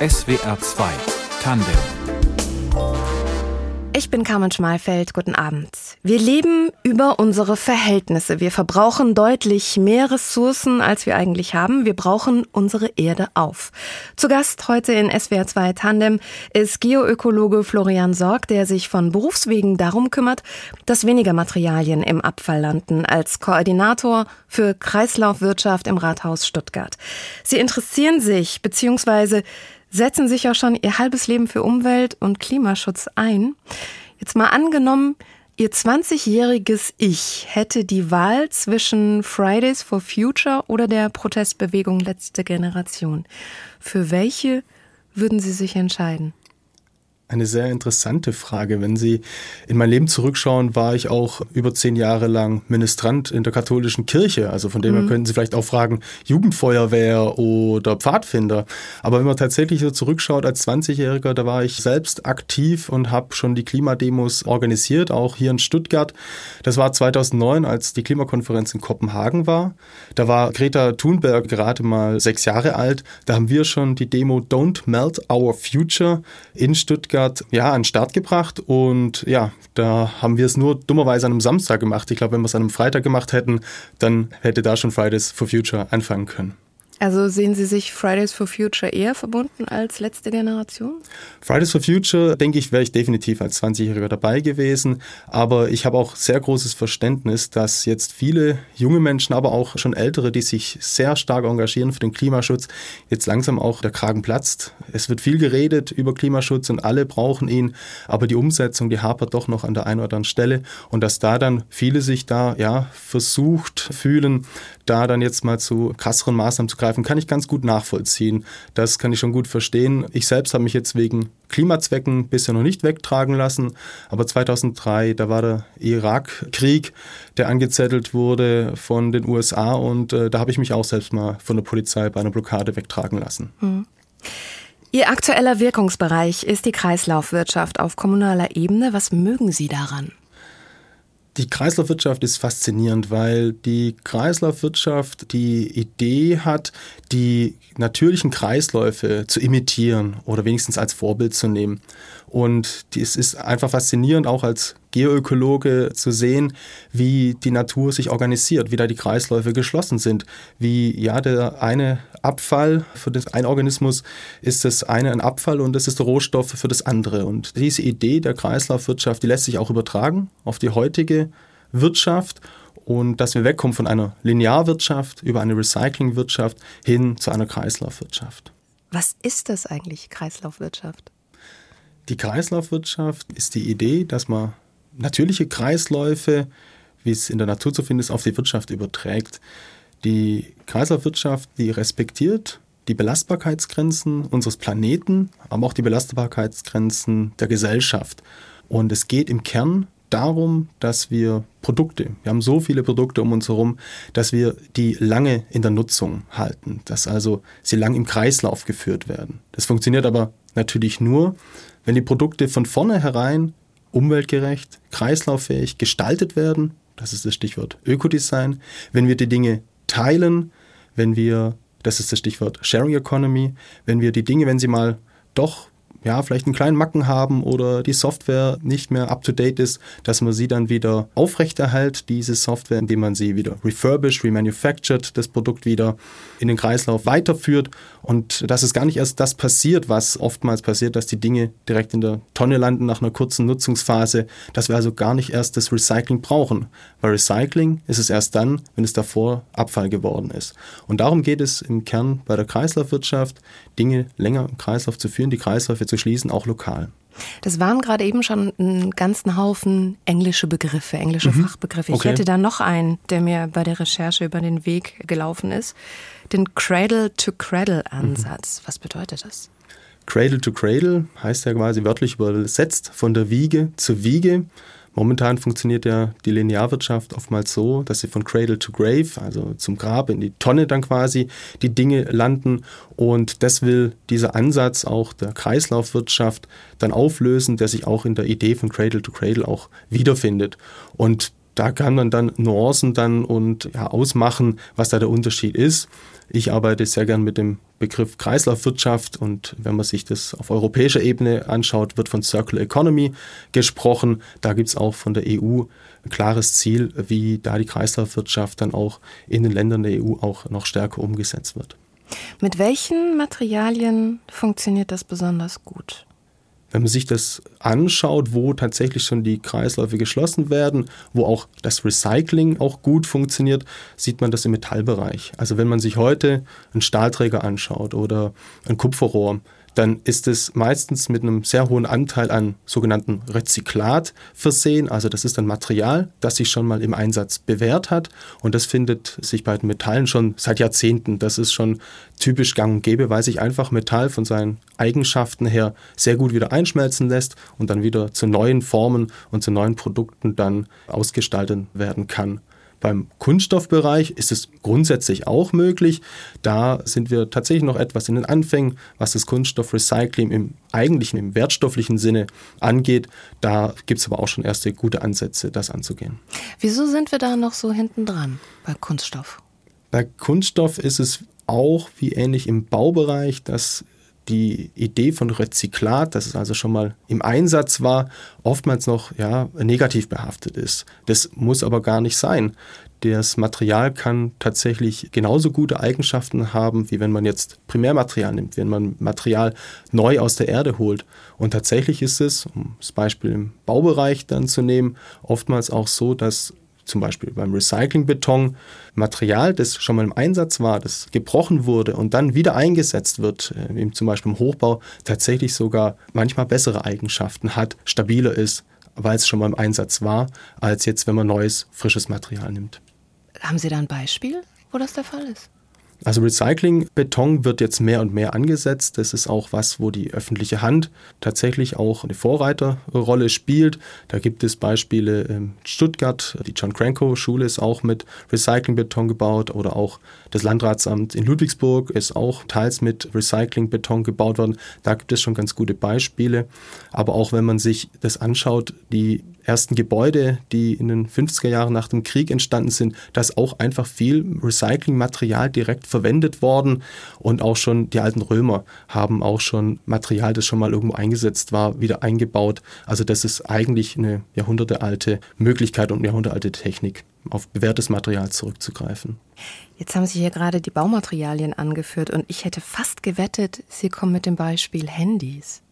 SWR 2 Tandem ich bin Carmen Schmalfeld. Guten Abend. Wir leben über unsere Verhältnisse. Wir verbrauchen deutlich mehr Ressourcen, als wir eigentlich haben. Wir brauchen unsere Erde auf. Zu Gast heute in SWR 2 Tandem ist Geoökologe Florian Sorg, der sich von Berufswegen darum kümmert, dass weniger Materialien im Abfall landen, als Koordinator für Kreislaufwirtschaft im Rathaus Stuttgart. Sie interessieren sich bzw setzen sich ja schon ihr halbes Leben für Umwelt und Klimaschutz ein. Jetzt mal angenommen, Ihr 20-jähriges Ich hätte die Wahl zwischen Fridays for Future oder der Protestbewegung Letzte Generation. Für welche würden Sie sich entscheiden? Eine sehr interessante Frage. Wenn Sie in mein Leben zurückschauen, war ich auch über zehn Jahre lang Ministrant in der katholischen Kirche. Also von dem her mhm. könnten Sie vielleicht auch fragen, Jugendfeuerwehr oder Pfadfinder. Aber wenn man tatsächlich so zurückschaut als 20-Jähriger, da war ich selbst aktiv und habe schon die Klimademos organisiert, auch hier in Stuttgart. Das war 2009, als die Klimakonferenz in Kopenhagen war. Da war Greta Thunberg gerade mal sechs Jahre alt. Da haben wir schon die Demo Don't Melt Our Future in Stuttgart Stuttgart ja, an den Start gebracht und ja, da haben wir es nur dummerweise an einem Samstag gemacht. Ich glaube, wenn wir es an einem Freitag gemacht hätten, dann hätte da schon Fridays for Future anfangen können. Also sehen Sie sich Fridays for Future eher verbunden als letzte Generation? Fridays for Future, denke ich, wäre ich definitiv als 20-Jähriger dabei gewesen. Aber ich habe auch sehr großes Verständnis, dass jetzt viele junge Menschen, aber auch schon ältere, die sich sehr stark engagieren für den Klimaschutz, jetzt langsam auch der Kragen platzt. Es wird viel geredet über Klimaschutz und alle brauchen ihn, aber die Umsetzung, die hapert doch noch an der einen oder anderen Stelle. Und dass da dann viele sich da ja versucht fühlen, da dann jetzt mal zu krasseren Maßnahmen zu greifen, kann ich ganz gut nachvollziehen. Das kann ich schon gut verstehen. Ich selbst habe mich jetzt wegen Klimazwecken bisher noch nicht wegtragen lassen, aber 2003, da war der Irakkrieg, der angezettelt wurde von den USA und äh, da habe ich mich auch selbst mal von der Polizei bei einer Blockade wegtragen lassen. Mhm. Ihr aktueller Wirkungsbereich ist die Kreislaufwirtschaft auf kommunaler Ebene. Was mögen Sie daran? Die Kreislaufwirtschaft ist faszinierend, weil die Kreislaufwirtschaft die Idee hat, die natürlichen Kreisläufe zu imitieren oder wenigstens als Vorbild zu nehmen. Und es ist einfach faszinierend, auch als Geoökologe zu sehen, wie die Natur sich organisiert, wie da die Kreisläufe geschlossen sind, wie ja der eine Abfall für das ein Organismus ist das eine ein Abfall und das ist der Rohstoff für das andere. Und diese Idee der Kreislaufwirtschaft, die lässt sich auch übertragen auf die heutige Wirtschaft und dass wir wegkommen von einer Linearwirtschaft über eine Recyclingwirtschaft hin zu einer Kreislaufwirtschaft. Was ist das eigentlich, Kreislaufwirtschaft? Die Kreislaufwirtschaft ist die Idee, dass man natürliche Kreisläufe, wie es in der Natur zu finden ist, auf die Wirtschaft überträgt. Die Kreislaufwirtschaft, die respektiert die Belastbarkeitsgrenzen unseres Planeten, aber auch die Belastbarkeitsgrenzen der Gesellschaft. Und es geht im Kern darum, dass wir Produkte, wir haben so viele Produkte um uns herum, dass wir die lange in der Nutzung halten, dass also sie lang im Kreislauf geführt werden. Das funktioniert aber natürlich nur, wenn die Produkte von vornherein umweltgerecht, kreislauffähig gestaltet werden, das ist das Stichwort Ökodesign, wenn wir die Dinge teilen, wenn wir, das ist das Stichwort Sharing Economy, wenn wir die Dinge, wenn sie mal doch ja, vielleicht einen kleinen Macken haben oder die Software nicht mehr up-to-date ist, dass man sie dann wieder aufrechterhält, diese Software, indem man sie wieder refurbished, remanufactured, das Produkt wieder in den Kreislauf weiterführt und dass es gar nicht erst das passiert, was oftmals passiert, dass die Dinge direkt in der Tonne landen nach einer kurzen Nutzungsphase, dass wir also gar nicht erst das Recycling brauchen. Weil Recycling ist es erst dann, wenn es davor Abfall geworden ist. Und darum geht es im Kern bei der Kreislaufwirtschaft, Dinge länger im Kreislauf zu führen, die Kreisläufe zu schließen, auch lokal. Das waren gerade eben schon einen ganzen Haufen englische Begriffe, englische mhm. Fachbegriffe. Ich okay. hätte da noch einen, der mir bei der Recherche über den Weg gelaufen ist. Den Cradle-to-Cradle-Ansatz. Mhm. Was bedeutet das? Cradle to Cradle heißt ja quasi wörtlich übersetzt von der Wiege zur Wiege. Momentan funktioniert ja die Linearwirtschaft oftmals so, dass sie von Cradle to Grave, also zum Grab in die Tonne dann quasi, die Dinge landen. Und das will dieser Ansatz auch der Kreislaufwirtschaft dann auflösen, der sich auch in der Idee von Cradle to Cradle auch wiederfindet. Und da kann man dann Nuancen dann und ja, ausmachen, was da der Unterschied ist. Ich arbeite sehr gern mit dem Begriff Kreislaufwirtschaft und wenn man sich das auf europäischer Ebene anschaut, wird von Circular Economy gesprochen. Da gibt es auch von der EU ein klares Ziel, wie da die Kreislaufwirtschaft dann auch in den Ländern der EU auch noch stärker umgesetzt wird. Mit welchen Materialien funktioniert das besonders gut? Wenn man sich das anschaut, wo tatsächlich schon die Kreisläufe geschlossen werden, wo auch das Recycling auch gut funktioniert, sieht man das im Metallbereich. Also wenn man sich heute einen Stahlträger anschaut oder ein Kupferrohr, dann ist es meistens mit einem sehr hohen Anteil an sogenannten Rezyklat versehen. Also das ist ein Material, das sich schon mal im Einsatz bewährt hat. Und das findet sich bei den Metallen schon seit Jahrzehnten. Das ist schon typisch gang und gäbe, weil sich einfach Metall von seinen Eigenschaften her sehr gut wieder einschmelzen lässt und dann wieder zu neuen Formen und zu neuen Produkten dann ausgestaltet werden kann. Beim Kunststoffbereich ist es grundsätzlich auch möglich. Da sind wir tatsächlich noch etwas in den Anfängen, was das Kunststoffrecycling im eigentlichen, im wertstofflichen Sinne angeht. Da gibt es aber auch schon erste gute Ansätze, das anzugehen. Wieso sind wir da noch so hinten dran bei Kunststoff? Bei Kunststoff ist es auch wie ähnlich im Baubereich, dass die Idee von Rezyklat, dass es also schon mal im Einsatz war, oftmals noch ja, negativ behaftet ist. Das muss aber gar nicht sein. Das Material kann tatsächlich genauso gute Eigenschaften haben, wie wenn man jetzt Primärmaterial nimmt, wenn man Material neu aus der Erde holt. Und tatsächlich ist es, um das Beispiel im Baubereich dann zu nehmen, oftmals auch so, dass zum Beispiel beim Recyclingbeton Material, das schon mal im Einsatz war, das gebrochen wurde und dann wieder eingesetzt wird, äh, zum Beispiel im Hochbau, tatsächlich sogar manchmal bessere Eigenschaften hat, stabiler ist, weil es schon mal im Einsatz war, als jetzt, wenn man neues, frisches Material nimmt. Haben Sie da ein Beispiel, wo das der Fall ist? Also Recyclingbeton wird jetzt mehr und mehr angesetzt. Das ist auch was, wo die öffentliche Hand tatsächlich auch eine Vorreiterrolle spielt. Da gibt es Beispiele in Stuttgart, die John Cranko Schule ist auch mit Recyclingbeton gebaut oder auch das Landratsamt in Ludwigsburg ist auch teils mit Recyclingbeton gebaut worden. Da gibt es schon ganz gute Beispiele. Aber auch wenn man sich das anschaut, die ersten Gebäude, die in den 50er Jahren nach dem Krieg entstanden sind, da ist auch einfach viel Recyclingmaterial direkt verwendet worden. Und auch schon die alten Römer haben auch schon Material, das schon mal irgendwo eingesetzt war, wieder eingebaut. Also das ist eigentlich eine jahrhundertealte Möglichkeit und jahrhundertealte Technik, auf bewährtes Material zurückzugreifen. Jetzt haben Sie hier gerade die Baumaterialien angeführt und ich hätte fast gewettet, Sie kommen mit dem Beispiel Handys.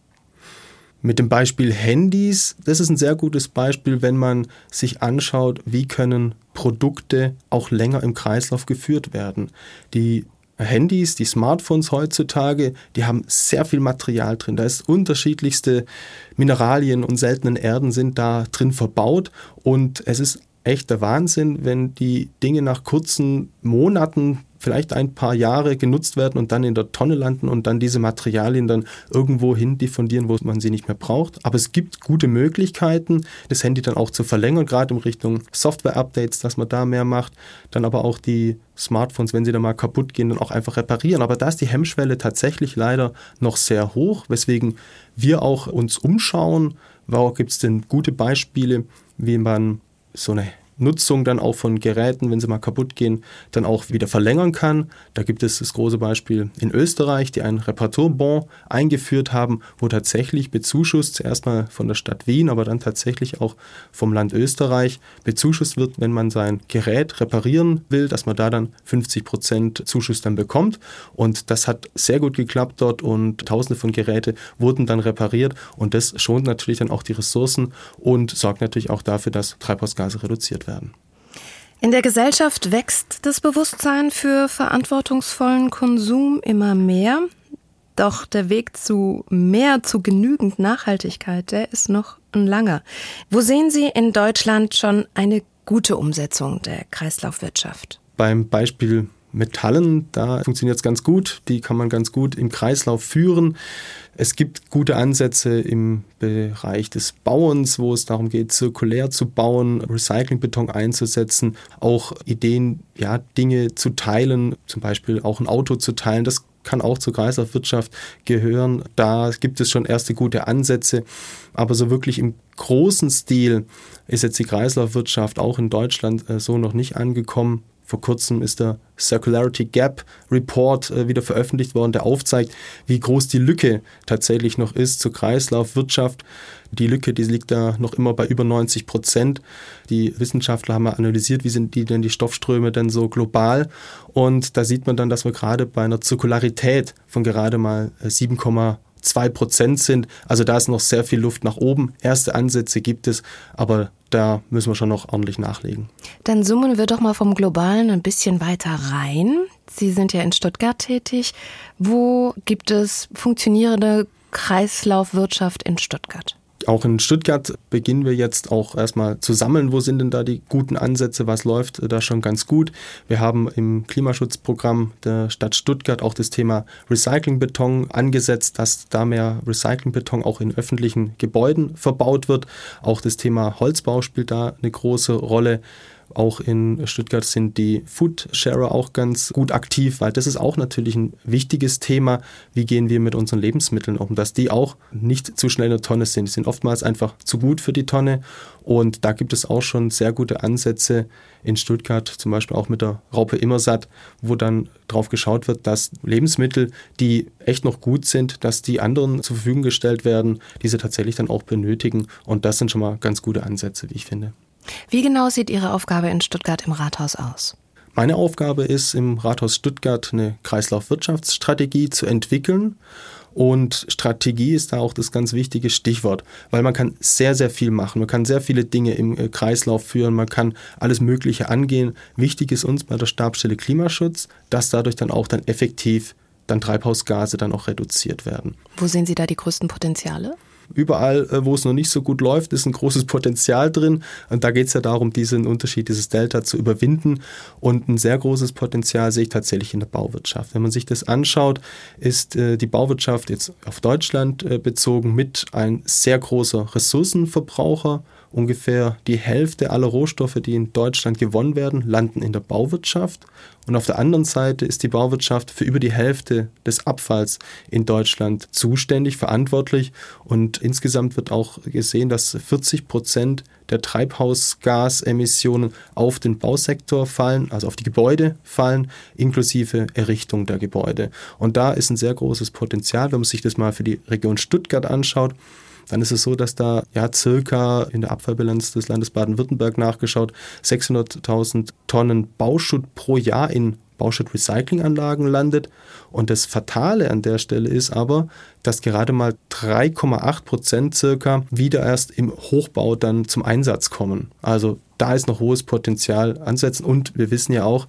Mit dem Beispiel Handys, das ist ein sehr gutes Beispiel, wenn man sich anschaut, wie können Produkte auch länger im Kreislauf geführt werden. Die Handys, die Smartphones heutzutage, die haben sehr viel Material drin. Da ist unterschiedlichste Mineralien und seltenen Erden sind da drin verbaut und es ist echter Wahnsinn, wenn die Dinge nach kurzen Monaten vielleicht ein paar Jahre genutzt werden und dann in der Tonne landen und dann diese Materialien dann irgendwo hin diffundieren, wo man sie nicht mehr braucht. Aber es gibt gute Möglichkeiten, das Handy dann auch zu verlängern, gerade in Richtung Software-Updates, dass man da mehr macht. Dann aber auch die Smartphones, wenn sie dann mal kaputt gehen, dann auch einfach reparieren. Aber da ist die Hemmschwelle tatsächlich leider noch sehr hoch, weswegen wir auch uns umschauen. Wo gibt es denn gute Beispiele, wie man so eine Nutzung dann auch von Geräten, wenn sie mal kaputt gehen, dann auch wieder verlängern kann. Da gibt es das große Beispiel in Österreich, die einen Reparaturbon eingeführt haben, wo tatsächlich bezuschusst, zuerst mal von der Stadt Wien, aber dann tatsächlich auch vom Land Österreich bezuschusst wird, wenn man sein Gerät reparieren will, dass man da dann 50 Prozent Zuschuss dann bekommt. Und das hat sehr gut geklappt dort und tausende von Geräte wurden dann repariert und das schont natürlich dann auch die Ressourcen und sorgt natürlich auch dafür, dass Treibhausgase reduziert werden werden. In der Gesellschaft wächst das Bewusstsein für verantwortungsvollen Konsum immer mehr. Doch der Weg zu mehr, zu genügend Nachhaltigkeit, der ist noch ein langer. Wo sehen Sie in Deutschland schon eine gute Umsetzung der Kreislaufwirtschaft? Beim Beispiel Metallen, da funktioniert es ganz gut. Die kann man ganz gut im Kreislauf führen. Es gibt gute Ansätze im Bereich des Bauens, wo es darum geht, zirkulär zu bauen, Recyclingbeton einzusetzen, auch Ideen, ja, Dinge zu teilen, zum Beispiel auch ein Auto zu teilen. Das kann auch zur Kreislaufwirtschaft gehören. Da gibt es schon erste gute Ansätze, aber so wirklich im großen Stil ist jetzt die Kreislaufwirtschaft auch in Deutschland äh, so noch nicht angekommen. Vor kurzem ist der Circularity Gap Report äh, wieder veröffentlicht worden, der aufzeigt, wie groß die Lücke tatsächlich noch ist zur Kreislaufwirtschaft. Die Lücke, die liegt da noch immer bei über 90 Prozent. Die Wissenschaftler haben analysiert, wie sind die denn die Stoffströme denn so global. Und da sieht man dann, dass wir gerade bei einer Zirkularität von gerade mal 7, äh, 2 Prozent sind. Also da ist noch sehr viel Luft nach oben. Erste Ansätze gibt es, aber da müssen wir schon noch ordentlich nachlegen. Dann zoomen wir doch mal vom Globalen ein bisschen weiter rein. Sie sind ja in Stuttgart tätig. Wo gibt es funktionierende Kreislaufwirtschaft in Stuttgart? Auch in Stuttgart beginnen wir jetzt auch erstmal zu sammeln, wo sind denn da die guten Ansätze, was läuft da schon ganz gut. Wir haben im Klimaschutzprogramm der Stadt Stuttgart auch das Thema Recyclingbeton angesetzt, dass da mehr Recyclingbeton auch in öffentlichen Gebäuden verbaut wird. Auch das Thema Holzbau spielt da eine große Rolle. Auch in Stuttgart sind die Food Sharer auch ganz gut aktiv, weil das ist auch natürlich ein wichtiges Thema. Wie gehen wir mit unseren Lebensmitteln um, dass die auch nicht zu schnell in der Tonne sind. Die sind oftmals einfach zu gut für die Tonne. Und da gibt es auch schon sehr gute Ansätze in Stuttgart, zum Beispiel auch mit der Raupe Immersatt, wo dann drauf geschaut wird, dass Lebensmittel, die echt noch gut sind, dass die anderen zur Verfügung gestellt werden, die sie tatsächlich dann auch benötigen. Und das sind schon mal ganz gute Ansätze, wie ich finde. Wie genau sieht Ihre Aufgabe in Stuttgart im Rathaus aus? Meine Aufgabe ist, im Rathaus Stuttgart eine Kreislaufwirtschaftsstrategie zu entwickeln. Und Strategie ist da auch das ganz wichtige Stichwort, weil man kann sehr, sehr viel machen. Man kann sehr viele Dinge im äh, Kreislauf führen, man kann alles Mögliche angehen. Wichtig ist uns bei der Stabstelle Klimaschutz, dass dadurch dann auch dann effektiv dann Treibhausgase dann auch reduziert werden. Wo sehen Sie da die größten Potenziale? Überall, äh, wo es noch nicht so gut läuft, ist ein großes Potenzial drin. Und da geht es ja darum, diesen Unterschied, dieses Delta zu überwinden. Und ein sehr großes Potenzial sehe ich tatsächlich in der Bauwirtschaft. Wenn man sich das anschaut, ist äh, die Bauwirtschaft jetzt auf Deutschland äh, bezogen mit ein sehr großer Ressourcenverbraucher Ungefähr die Hälfte aller Rohstoffe, die in Deutschland gewonnen werden, landen in der Bauwirtschaft. Und auf der anderen Seite ist die Bauwirtschaft für über die Hälfte des Abfalls in Deutschland zuständig, verantwortlich. Und insgesamt wird auch gesehen, dass 40 Prozent der Treibhausgasemissionen auf den Bausektor fallen, also auf die Gebäude fallen, inklusive Errichtung der Gebäude. Und da ist ein sehr großes Potenzial, wenn man sich das mal für die Region Stuttgart anschaut dann ist es so, dass da ja circa in der Abfallbilanz des Landes Baden-Württemberg nachgeschaut 600.000 Tonnen Bauschutt pro Jahr in Bauschutt-Recyclinganlagen landet. Und das Fatale an der Stelle ist aber, dass gerade mal 3,8 Prozent circa wieder erst im Hochbau dann zum Einsatz kommen. Also da ist noch hohes Potenzial ansetzen. Und wir wissen ja auch,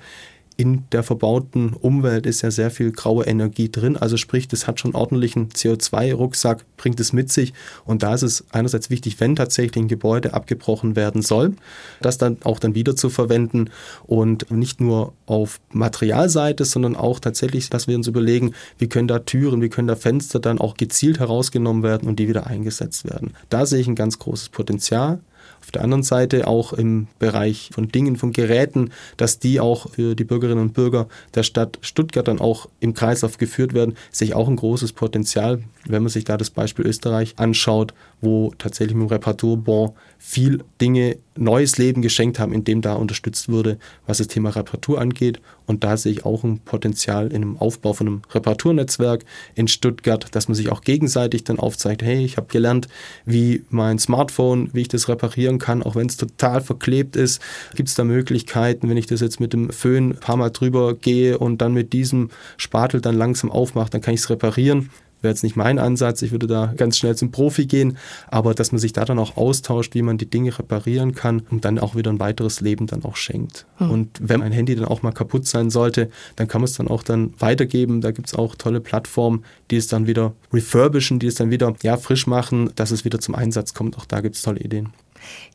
in der verbauten Umwelt ist ja sehr viel graue Energie drin. Also sprich, das hat schon ordentlichen CO2-Rucksack, bringt es mit sich. Und da ist es einerseits wichtig, wenn tatsächlich ein Gebäude abgebrochen werden soll, das dann auch dann wieder zu verwenden und nicht nur auf Materialseite, sondern auch tatsächlich, dass wir uns überlegen, wie können da Türen, wie können da Fenster dann auch gezielt herausgenommen werden und die wieder eingesetzt werden. Da sehe ich ein ganz großes Potenzial. Auf der anderen Seite auch im Bereich von Dingen, von Geräten, dass die auch für die Bürgerinnen und Bürger der Stadt Stuttgart dann auch im Kreislauf geführt werden, sehe ich auch ein großes Potenzial, wenn man sich da das Beispiel Österreich anschaut, wo tatsächlich mit dem Reparaturbon viel Dinge neues Leben geschenkt haben, indem da unterstützt wurde, was das Thema Reparatur angeht. Und da sehe ich auch ein Potenzial in dem Aufbau von einem Reparaturnetzwerk in Stuttgart, dass man sich auch gegenseitig dann aufzeigt, hey, ich habe gelernt, wie mein Smartphone, wie ich das reparieren kann, auch wenn es total verklebt ist. Gibt es da Möglichkeiten, wenn ich das jetzt mit dem Föhn ein paar Mal drüber gehe und dann mit diesem Spatel dann langsam aufmache, dann kann ich es reparieren wäre jetzt nicht mein Ansatz. Ich würde da ganz schnell zum Profi gehen, aber dass man sich da dann auch austauscht, wie man die Dinge reparieren kann und dann auch wieder ein weiteres Leben dann auch schenkt. Mhm. Und wenn ein Handy dann auch mal kaputt sein sollte, dann kann man es dann auch dann weitergeben. Da gibt es auch tolle Plattformen, die es dann wieder refurbischen, die es dann wieder ja, frisch machen, dass es wieder zum Einsatz kommt. Auch da gibt es tolle Ideen.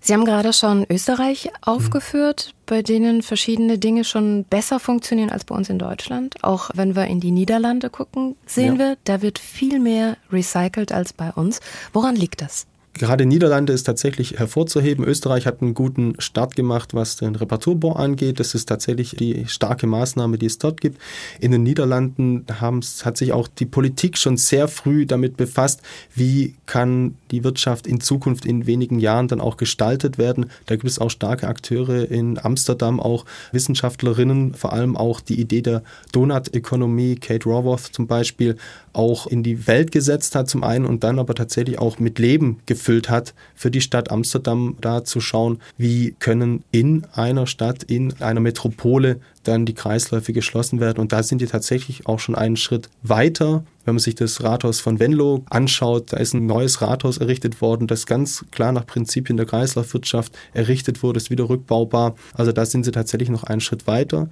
Sie haben gerade schon Österreich aufgeführt, bei denen verschiedene Dinge schon besser funktionieren als bei uns in Deutschland. Auch wenn wir in die Niederlande gucken, sehen ja. wir, da wird viel mehr recycelt als bei uns. Woran liegt das? Gerade Niederlande ist tatsächlich hervorzuheben. Österreich hat einen guten Start gemacht, was den Reparaturbau angeht. Das ist tatsächlich die starke Maßnahme, die es dort gibt. In den Niederlanden hat sich auch die Politik schon sehr früh damit befasst, wie kann die Wirtschaft in Zukunft in wenigen Jahren dann auch gestaltet werden. Da gibt es auch starke Akteure in Amsterdam, auch Wissenschaftlerinnen, vor allem auch die Idee der Donut-Ökonomie, Kate Raworth zum Beispiel, auch in die Welt gesetzt hat zum einen und dann aber tatsächlich auch mit Leben gefüllt hat für die Stadt Amsterdam, da zu schauen, wie können in einer Stadt, in einer Metropole dann die Kreisläufe geschlossen werden. Und da sind die tatsächlich auch schon einen Schritt weiter. Wenn man sich das Rathaus von Venlo anschaut, da ist ein neues Rathaus errichtet worden, das ganz klar nach Prinzipien der Kreislaufwirtschaft errichtet wurde, ist wieder rückbaubar. Also da sind sie tatsächlich noch einen Schritt weiter.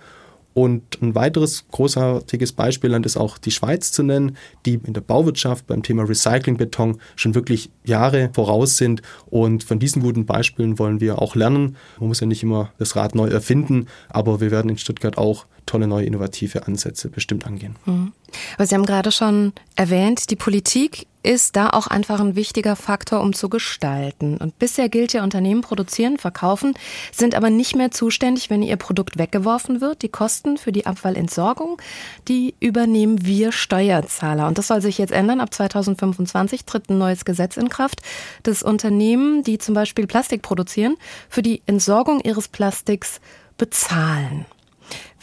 Und ein weiteres großartiges Beispielland ist auch die Schweiz zu nennen, die in der Bauwirtschaft beim Thema Recyclingbeton schon wirklich Jahre voraus sind. Und von diesen guten Beispielen wollen wir auch lernen. Man muss ja nicht immer das Rad neu erfinden, aber wir werden in Stuttgart auch tolle neue innovative Ansätze bestimmt angehen. Mhm. Aber Sie haben gerade schon erwähnt, die Politik ist da auch einfach ein wichtiger Faktor, um zu gestalten. Und bisher gilt ja, Unternehmen produzieren, verkaufen, sind aber nicht mehr zuständig, wenn ihr Produkt weggeworfen wird. Die Kosten für die Abfallentsorgung, die übernehmen wir Steuerzahler. Und das soll sich jetzt ändern. Ab 2025 tritt ein neues Gesetz in Kraft, das Unternehmen, die zum Beispiel Plastik produzieren, für die Entsorgung ihres Plastiks bezahlen.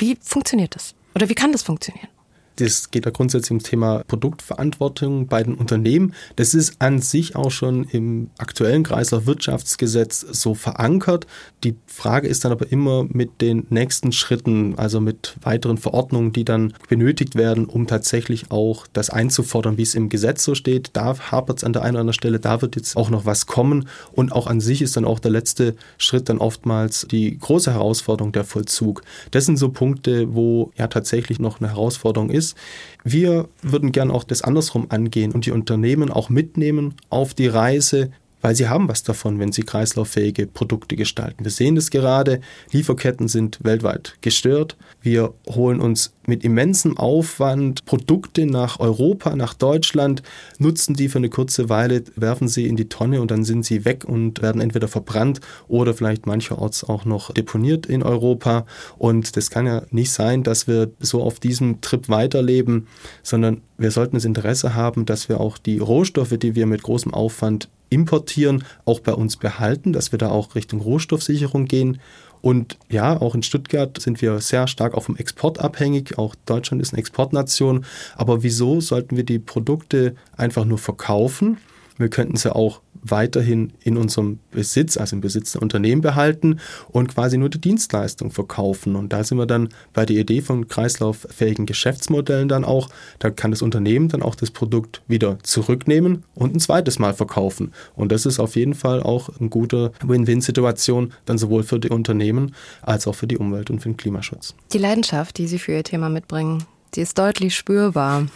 Wie funktioniert das? Oder wie kann das funktionieren? Das geht ja grundsätzlich ums Thema Produktverantwortung bei den Unternehmen. Das ist an sich auch schon im aktuellen Kreislaufwirtschaftsgesetz so verankert. Die Frage ist dann aber immer mit den nächsten Schritten, also mit weiteren Verordnungen, die dann benötigt werden, um tatsächlich auch das einzufordern, wie es im Gesetz so steht. Da hapert es an der einen oder anderen Stelle, da wird jetzt auch noch was kommen. Und auch an sich ist dann auch der letzte Schritt dann oftmals die große Herausforderung der Vollzug. Das sind so Punkte, wo ja tatsächlich noch eine Herausforderung ist ist. Wir würden gern auch das andersrum angehen und die Unternehmen auch mitnehmen auf die Reise, weil sie haben was davon, wenn sie kreislauffähige Produkte gestalten. Wir sehen das gerade, Lieferketten sind weltweit gestört. Wir holen uns mit immensem Aufwand Produkte nach Europa, nach Deutschland, nutzen die für eine kurze Weile, werfen sie in die Tonne und dann sind sie weg und werden entweder verbrannt oder vielleicht mancherorts auch noch deponiert in Europa. Und das kann ja nicht sein, dass wir so auf diesem Trip weiterleben, sondern wir sollten das Interesse haben, dass wir auch die Rohstoffe, die wir mit großem Aufwand importieren, auch bei uns behalten, dass wir da auch Richtung Rohstoffsicherung gehen. Und ja, auch in Stuttgart sind wir sehr stark auf dem Export abhängig. Auch Deutschland ist eine Exportnation. Aber wieso sollten wir die Produkte einfach nur verkaufen? Wir könnten sie auch weiterhin in unserem Besitz, also im Besitz der Unternehmen behalten und quasi nur die Dienstleistung verkaufen. Und da sind wir dann bei der Idee von kreislauffähigen Geschäftsmodellen dann auch. Da kann das Unternehmen dann auch das Produkt wieder zurücknehmen und ein zweites Mal verkaufen. Und das ist auf jeden Fall auch eine gute Win-Win-Situation, dann sowohl für die Unternehmen als auch für die Umwelt und für den Klimaschutz. Die Leidenschaft, die Sie für Ihr Thema mitbringen, die ist deutlich spürbar.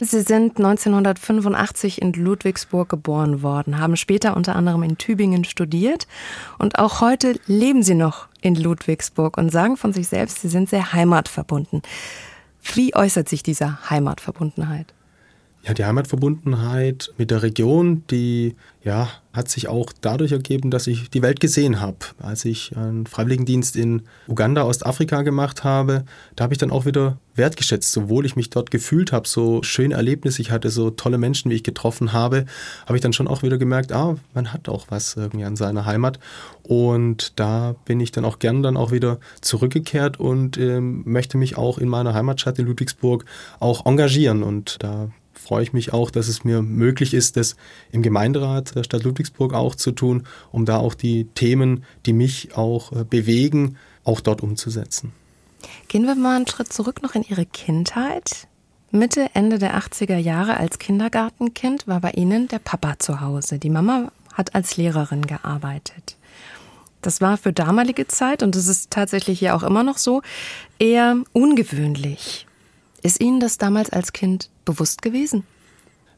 Sie sind 1985 in Ludwigsburg geboren worden, haben später unter anderem in Tübingen studiert und auch heute leben Sie noch in Ludwigsburg und sagen von sich selbst, Sie sind sehr heimatverbunden. Wie äußert sich diese Heimatverbundenheit? Ja, die Heimatverbundenheit mit der Region, die ja, hat sich auch dadurch ergeben, dass ich die Welt gesehen habe. Als ich einen Freiwilligendienst in Uganda, Ostafrika gemacht habe, da habe ich dann auch wieder wertgeschätzt, sowohl ich mich dort gefühlt habe, so schöne Erlebnisse, ich hatte so tolle Menschen, wie ich getroffen habe, habe ich dann schon auch wieder gemerkt, ah, man hat auch was irgendwie an seiner Heimat. Und da bin ich dann auch gern dann auch wieder zurückgekehrt und ähm, möchte mich auch in meiner Heimatstadt in Ludwigsburg auch engagieren. Und da freue ich mich auch, dass es mir möglich ist, das im Gemeinderat der Stadt Ludwigsburg auch zu tun, um da auch die Themen, die mich auch äh, bewegen, auch dort umzusetzen. Gehen wir mal einen Schritt zurück noch in Ihre Kindheit. Mitte, Ende der 80er Jahre als Kindergartenkind war bei Ihnen der Papa zu Hause. Die Mama hat als Lehrerin gearbeitet. Das war für damalige Zeit, und das ist tatsächlich ja auch immer noch so, eher ungewöhnlich. Ist Ihnen das damals als Kind bewusst gewesen?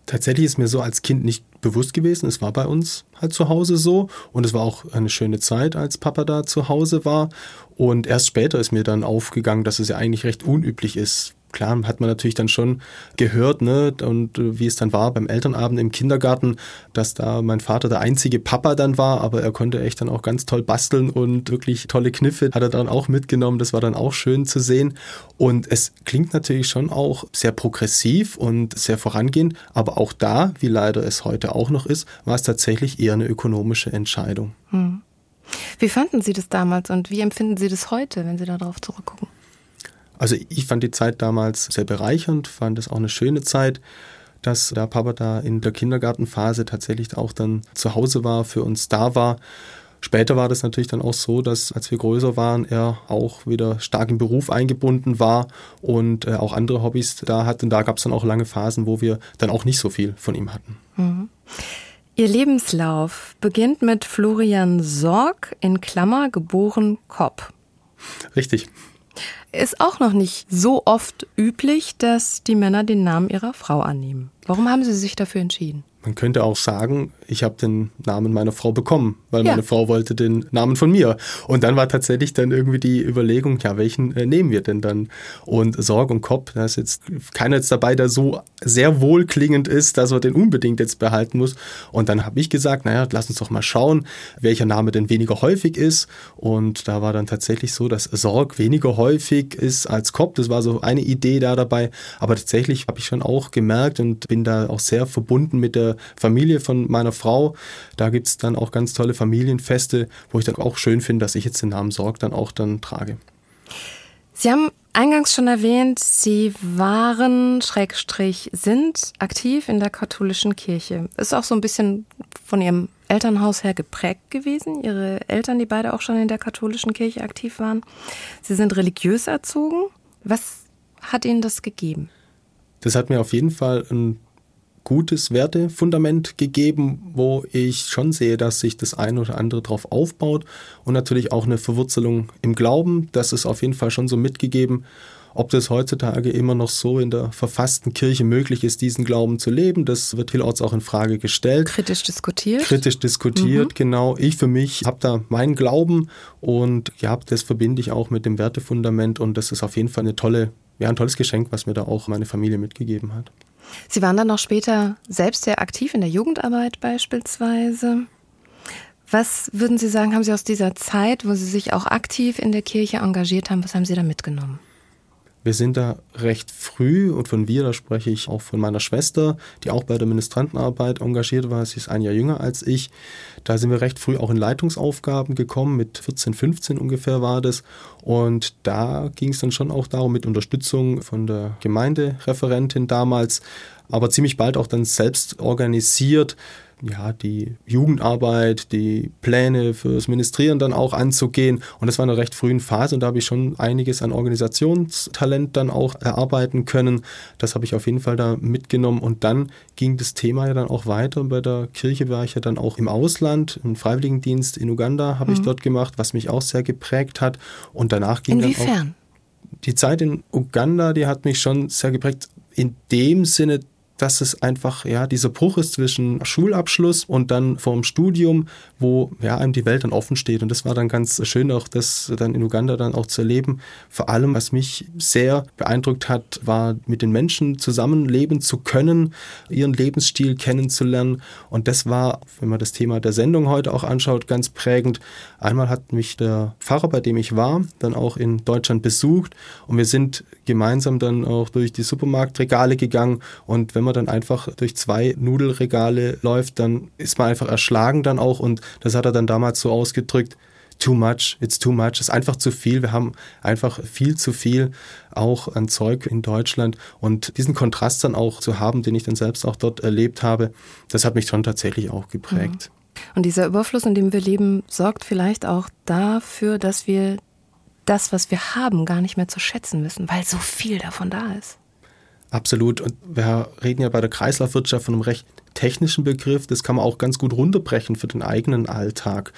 Tatsächlich ist mir so als Kind nicht bewusst gewesen. Es war bei uns halt zu Hause so und es war auch eine schöne Zeit, als Papa da zu Hause war. Und erst später ist mir dann aufgegangen, dass es ja eigentlich recht unüblich ist, klar hat man natürlich dann schon gehört, ne, und äh, wie es dann war beim Elternabend im Kindergarten, dass da mein Vater der einzige Papa dann war, aber er konnte echt dann auch ganz toll basteln und wirklich tolle Kniffe hat er dann auch mitgenommen. Das war dann auch schön zu sehen. Und es klingt natürlich schon auch sehr progressiv und sehr vorangehend, aber auch da, wie leider es heute auch noch ist, war es tatsächlich eher eine ökonomische Entscheidung. Hm. Wie fanden Sie das damals und wie empfinden Sie das heute, wenn Sie darauf zurückgucken? Also ich fand die Zeit damals sehr bereichernd, fand es auch eine schöne Zeit, dass da Papa da in der Kindergartenphase tatsächlich auch dann zu Hause war, für uns da war. Später war das natürlich dann auch so, dass als wir größer waren, er auch wieder stark im Beruf eingebunden war und äh, auch andere Hobbys da hat. Und da gab es dann auch lange Phasen, wo wir dann auch nicht so viel von ihm hatten. Mhm. Ihr Lebenslauf beginnt mit Florian Sorg in Klammer geboren Kopp. Richtig ist auch noch nicht so oft üblich, dass die Männer den Namen ihrer Frau annehmen. Warum haben Sie sich dafür entschieden? Man könnte auch sagen, ich habe den Namen meiner Frau bekommen, weil ja. meine Frau wollte den Namen von mir. Und dann war tatsächlich dann irgendwie die Überlegung, ja, welchen äh, nehmen wir denn dann? Und Sorg und Kopp, da ist jetzt keiner jetzt dabei, der so sehr wohlklingend ist, dass er den unbedingt jetzt behalten muss. Und dann habe ich gesagt, naja, lass uns doch mal schauen, welcher Name denn weniger häufig ist. Und da war dann tatsächlich so, dass Sorg weniger häufig ist als Kopp. Das war so eine Idee da dabei. Aber tatsächlich habe ich schon auch gemerkt und bin da auch sehr verbunden mit der Familie von meiner Frau. Da gibt es dann auch ganz tolle Familienfeste, wo ich dann auch schön finde, dass ich jetzt den Namen Sorg dann auch dann trage. Sie haben eingangs schon erwähnt, Sie waren, Schrägstrich, sind aktiv in der katholischen Kirche. Ist auch so ein bisschen von Ihrem Elternhaus her geprägt gewesen. Ihre Eltern, die beide auch schon in der katholischen Kirche aktiv waren. Sie sind religiös erzogen. Was hat Ihnen das gegeben? Das hat mir auf jeden Fall ein gutes Wertefundament gegeben, wo ich schon sehe, dass sich das eine oder andere drauf aufbaut und natürlich auch eine Verwurzelung im Glauben. Das ist auf jeden Fall schon so mitgegeben. Ob das heutzutage immer noch so in der verfassten Kirche möglich ist, diesen Glauben zu leben, das wird vielerorts auch in Frage gestellt. Kritisch diskutiert. Kritisch diskutiert, mhm. genau. Ich für mich habe da meinen Glauben und ja, das verbinde ich auch mit dem Wertefundament und das ist auf jeden Fall eine tolle, ja, ein tolles Geschenk, was mir da auch meine Familie mitgegeben hat. Sie waren dann auch später selbst sehr aktiv in der Jugendarbeit beispielsweise. Was würden Sie sagen, haben Sie aus dieser Zeit, wo Sie sich auch aktiv in der Kirche engagiert haben, was haben Sie da mitgenommen? Wir sind da recht früh und von wir, da spreche ich auch von meiner Schwester, die auch bei der Ministrantenarbeit engagiert war. Sie ist ein Jahr jünger als ich. Da sind wir recht früh auch in Leitungsaufgaben gekommen, mit 14, 15 ungefähr war das. Und da ging es dann schon auch darum, mit Unterstützung von der Gemeindereferentin damals, aber ziemlich bald auch dann selbst organisiert, ja, die Jugendarbeit, die Pläne fürs Ministrieren dann auch anzugehen. Und das war in einer recht frühen Phase und da habe ich schon einiges an Organisationstalent dann auch erarbeiten können. Das habe ich auf jeden Fall da mitgenommen. Und dann ging das Thema ja dann auch weiter. Bei der Kirche war ich ja dann auch im Ausland, im Freiwilligendienst in Uganda habe mhm. ich dort gemacht, was mich auch sehr geprägt hat. Und danach ging Inwiefern? dann auch die Zeit in Uganda, die hat mich schon sehr geprägt. In dem Sinne, dass es einfach ja dieser Bruch ist zwischen Schulabschluss und dann vorm Studium, wo ja einem die Welt dann offen steht. Und das war dann ganz schön, auch das dann in Uganda dann auch zu erleben. Vor allem, was mich sehr beeindruckt hat, war mit den Menschen zusammenleben zu können, ihren Lebensstil kennenzulernen. Und das war, wenn man das Thema der Sendung heute auch anschaut, ganz prägend. Einmal hat mich der Pfarrer, bei dem ich war, dann auch in Deutschland besucht und wir sind gemeinsam dann auch durch die Supermarktregale gegangen und wenn man dann einfach durch zwei Nudelregale läuft, dann ist man einfach erschlagen dann auch und das hat er dann damals so ausgedrückt, too much, it's too much, ist einfach zu viel. Wir haben einfach viel zu viel auch an Zeug in Deutschland und diesen Kontrast dann auch zu haben, den ich dann selbst auch dort erlebt habe, das hat mich schon tatsächlich auch geprägt. Mhm. Und dieser Überfluss, in dem wir leben, sorgt vielleicht auch dafür, dass wir das, was wir haben, gar nicht mehr zu schätzen wissen, weil so viel davon da ist. Absolut. Und wir reden ja bei der Kreislaufwirtschaft von einem recht technischen Begriff. Das kann man auch ganz gut runterbrechen für den eigenen Alltag.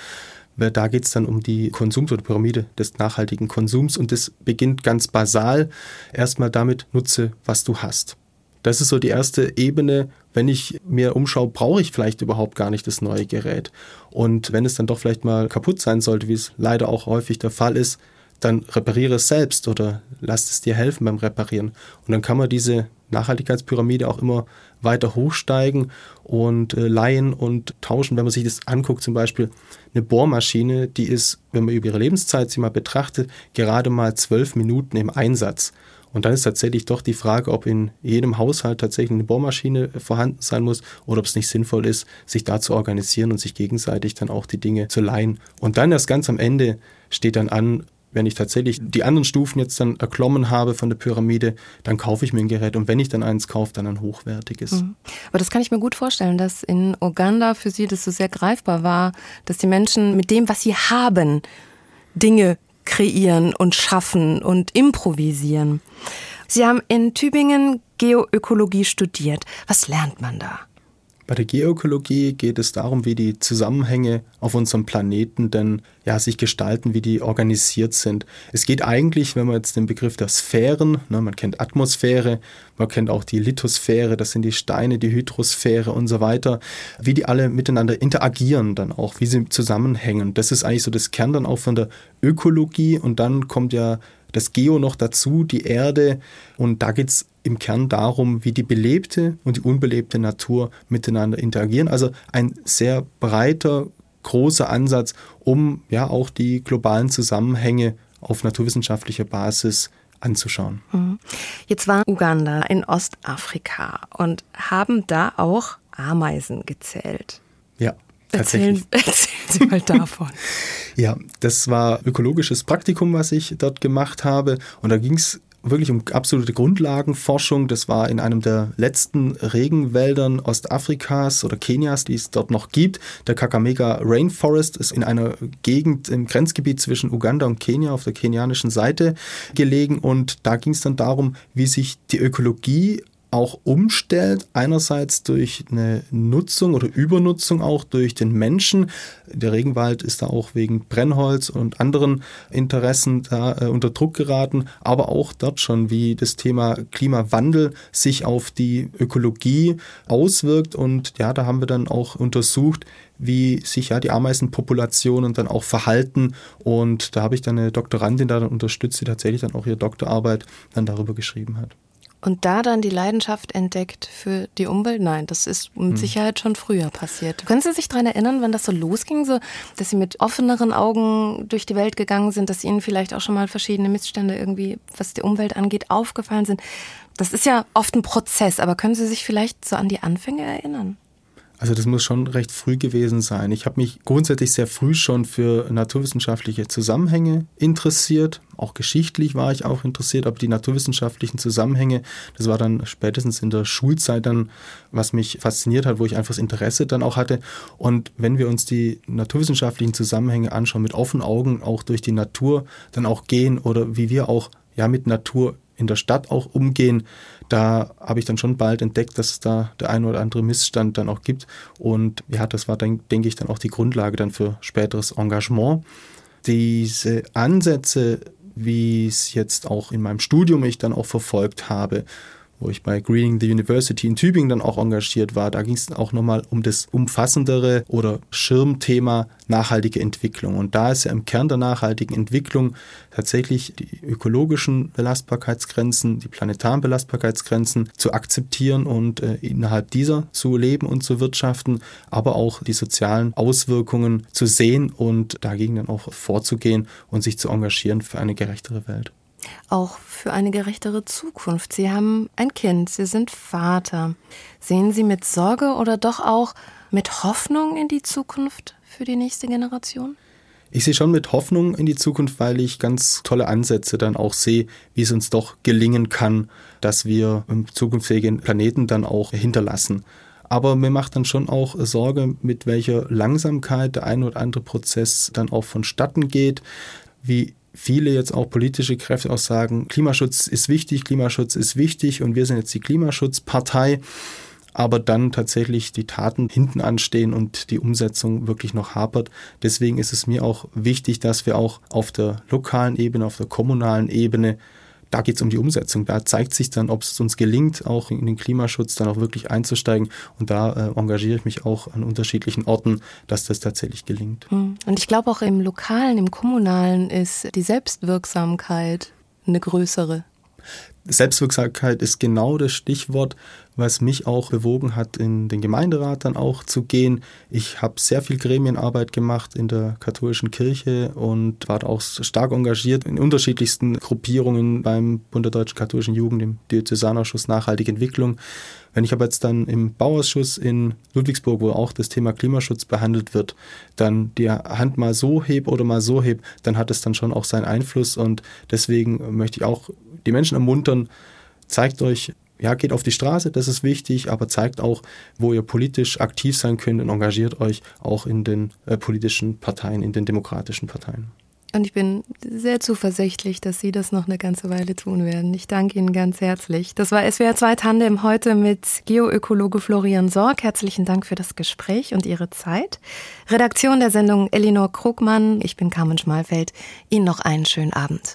Da geht es dann um die Konsums- oder Pyramide des nachhaltigen Konsums und das beginnt ganz basal erstmal damit, nutze, was du hast. Das ist so die erste Ebene. Wenn ich mir umschaue, brauche ich vielleicht überhaupt gar nicht das neue Gerät. Und wenn es dann doch vielleicht mal kaputt sein sollte, wie es leider auch häufig der Fall ist, dann repariere es selbst oder lass es dir helfen beim Reparieren. Und dann kann man diese Nachhaltigkeitspyramide auch immer weiter hochsteigen und äh, leihen und tauschen. Wenn man sich das anguckt, zum Beispiel eine Bohrmaschine, die ist, wenn man über ihre Lebenszeit sie mal betrachtet, gerade mal zwölf Minuten im Einsatz. Und dann ist tatsächlich doch die Frage, ob in jedem Haushalt tatsächlich eine Bohrmaschine vorhanden sein muss oder ob es nicht sinnvoll ist, sich da zu organisieren und sich gegenseitig dann auch die Dinge zu leihen. Und dann erst ganz am Ende steht dann an, wenn ich tatsächlich die anderen Stufen jetzt dann erklommen habe von der Pyramide, dann kaufe ich mir ein Gerät und wenn ich dann eins kaufe, dann ein hochwertiges. Mhm. Aber das kann ich mir gut vorstellen, dass in Uganda für Sie das so sehr greifbar war, dass die Menschen mit dem, was sie haben, Dinge kreieren und schaffen und improvisieren. Sie haben in Tübingen Geoökologie studiert. Was lernt man da? Bei der Geökologie geht es darum, wie die Zusammenhänge auf unserem Planeten denn ja, sich gestalten, wie die organisiert sind. Es geht eigentlich, wenn man jetzt den Begriff der Sphären, ne, man kennt Atmosphäre, man kennt auch die Lithosphäre, das sind die Steine, die Hydrosphäre und so weiter, wie die alle miteinander interagieren dann auch, wie sie zusammenhängen. Das ist eigentlich so das Kern dann auch von der Ökologie und dann kommt ja das Geo noch dazu, die Erde. Und da geht es im Kern darum, wie die belebte und die unbelebte Natur miteinander interagieren. Also ein sehr breiter, großer Ansatz, um ja auch die globalen Zusammenhänge auf naturwissenschaftlicher Basis anzuschauen. Mhm. Jetzt war Uganda in Ostafrika und haben da auch Ameisen gezählt. Ja. Erzählen, erzählen Sie mal davon. ja, das war ökologisches Praktikum, was ich dort gemacht habe. Und da ging es wirklich um absolute Grundlagenforschung. Das war in einem der letzten Regenwäldern Ostafrikas oder Kenias, die es dort noch gibt. Der Kakamega Rainforest ist in einer Gegend im Grenzgebiet zwischen Uganda und Kenia auf der kenianischen Seite gelegen. Und da ging es dann darum, wie sich die Ökologie auch umstellt, einerseits durch eine Nutzung oder Übernutzung auch durch den Menschen. Der Regenwald ist da auch wegen Brennholz und anderen Interessen da äh, unter Druck geraten, aber auch dort schon, wie das Thema Klimawandel sich auf die Ökologie auswirkt. Und ja, da haben wir dann auch untersucht, wie sich ja die Ameisenpopulationen dann auch verhalten. Und da habe ich dann eine Doktorandin da unterstützt, die tatsächlich dann auch ihre Doktorarbeit dann darüber geschrieben hat. Und da dann die Leidenschaft entdeckt für die Umwelt? Nein, das ist mit hm. Sicherheit schon früher passiert. Können Sie sich daran erinnern, wann das so losging, so, dass Sie mit offeneren Augen durch die Welt gegangen sind, dass Ihnen vielleicht auch schon mal verschiedene Missstände irgendwie, was die Umwelt angeht, aufgefallen sind? Das ist ja oft ein Prozess, aber können Sie sich vielleicht so an die Anfänge erinnern? Also das muss schon recht früh gewesen sein. Ich habe mich grundsätzlich sehr früh schon für naturwissenschaftliche Zusammenhänge interessiert. Auch geschichtlich war ich auch interessiert, aber die naturwissenschaftlichen Zusammenhänge, das war dann spätestens in der Schulzeit dann, was mich fasziniert hat, wo ich einfach das Interesse dann auch hatte. Und wenn wir uns die naturwissenschaftlichen Zusammenhänge anschauen, mit offenen Augen auch durch die Natur dann auch gehen oder wie wir auch ja mit Natur in der Stadt auch umgehen, da habe ich dann schon bald entdeckt, dass es da der ein oder andere Missstand dann auch gibt. Und ja, das war, dann, denke ich, dann auch die Grundlage dann für späteres Engagement. Diese Ansätze, wie es jetzt auch in meinem Studium ich dann auch verfolgt habe, wo ich bei Greening the University in Tübingen dann auch engagiert war. Da ging es auch nochmal um das umfassendere oder Schirmthema nachhaltige Entwicklung. Und da ist ja im Kern der nachhaltigen Entwicklung tatsächlich die ökologischen Belastbarkeitsgrenzen, die planetaren Belastbarkeitsgrenzen zu akzeptieren und äh, innerhalb dieser zu leben und zu wirtschaften, aber auch die sozialen Auswirkungen zu sehen und dagegen dann auch vorzugehen und sich zu engagieren für eine gerechtere Welt auch für eine gerechtere Zukunft. Sie haben ein Kind, Sie sind Vater. Sehen Sie mit Sorge oder doch auch mit Hoffnung in die Zukunft für die nächste Generation? Ich sehe schon mit Hoffnung in die Zukunft, weil ich ganz tolle Ansätze dann auch sehe, wie es uns doch gelingen kann, dass wir einen zukunftsfähigen Planeten dann auch hinterlassen. Aber mir macht dann schon auch Sorge, mit welcher Langsamkeit der ein oder andere Prozess dann auch vonstatten geht, wie viele jetzt auch politische Kräfte auch sagen, Klimaschutz ist wichtig, Klimaschutz ist wichtig und wir sind jetzt die Klimaschutzpartei, aber dann tatsächlich die Taten hinten anstehen und die Umsetzung wirklich noch hapert. Deswegen ist es mir auch wichtig, dass wir auch auf der lokalen Ebene, auf der kommunalen Ebene da geht es um die Umsetzung. Da zeigt sich dann, ob es uns gelingt, auch in den Klimaschutz dann auch wirklich einzusteigen. Und da äh, engagiere ich mich auch an unterschiedlichen Orten, dass das tatsächlich gelingt. Hm. Und ich glaube auch im Lokalen, im Kommunalen ist die Selbstwirksamkeit eine größere. Selbstwirksamkeit ist genau das Stichwort, was mich auch bewogen hat, in den Gemeinderat dann auch zu gehen. Ich habe sehr viel Gremienarbeit gemacht in der katholischen Kirche und war auch stark engagiert in unterschiedlichsten Gruppierungen beim Bund der Deutschen Katholischen Jugend, im Diözesanausschuss Nachhaltige Entwicklung. Wenn ich aber jetzt dann im Bauausschuss in Ludwigsburg, wo auch das Thema Klimaschutz behandelt wird, dann die Hand mal so heb oder mal so heb, dann hat es dann schon auch seinen Einfluss und deswegen möchte ich auch die Menschen ermuntern, zeigt euch, ja, geht auf die Straße, das ist wichtig, aber zeigt auch, wo ihr politisch aktiv sein könnt und engagiert euch auch in den äh, politischen Parteien, in den demokratischen Parteien. Und ich bin sehr zuversichtlich, dass Sie das noch eine ganze Weile tun werden. Ich danke Ihnen ganz herzlich. Das war SWR 2 Tandem heute mit Geoökologe Florian Sorg. Herzlichen Dank für das Gespräch und Ihre Zeit. Redaktion der Sendung Elinor Krugmann. Ich bin Carmen Schmalfeld. Ihnen noch einen schönen Abend.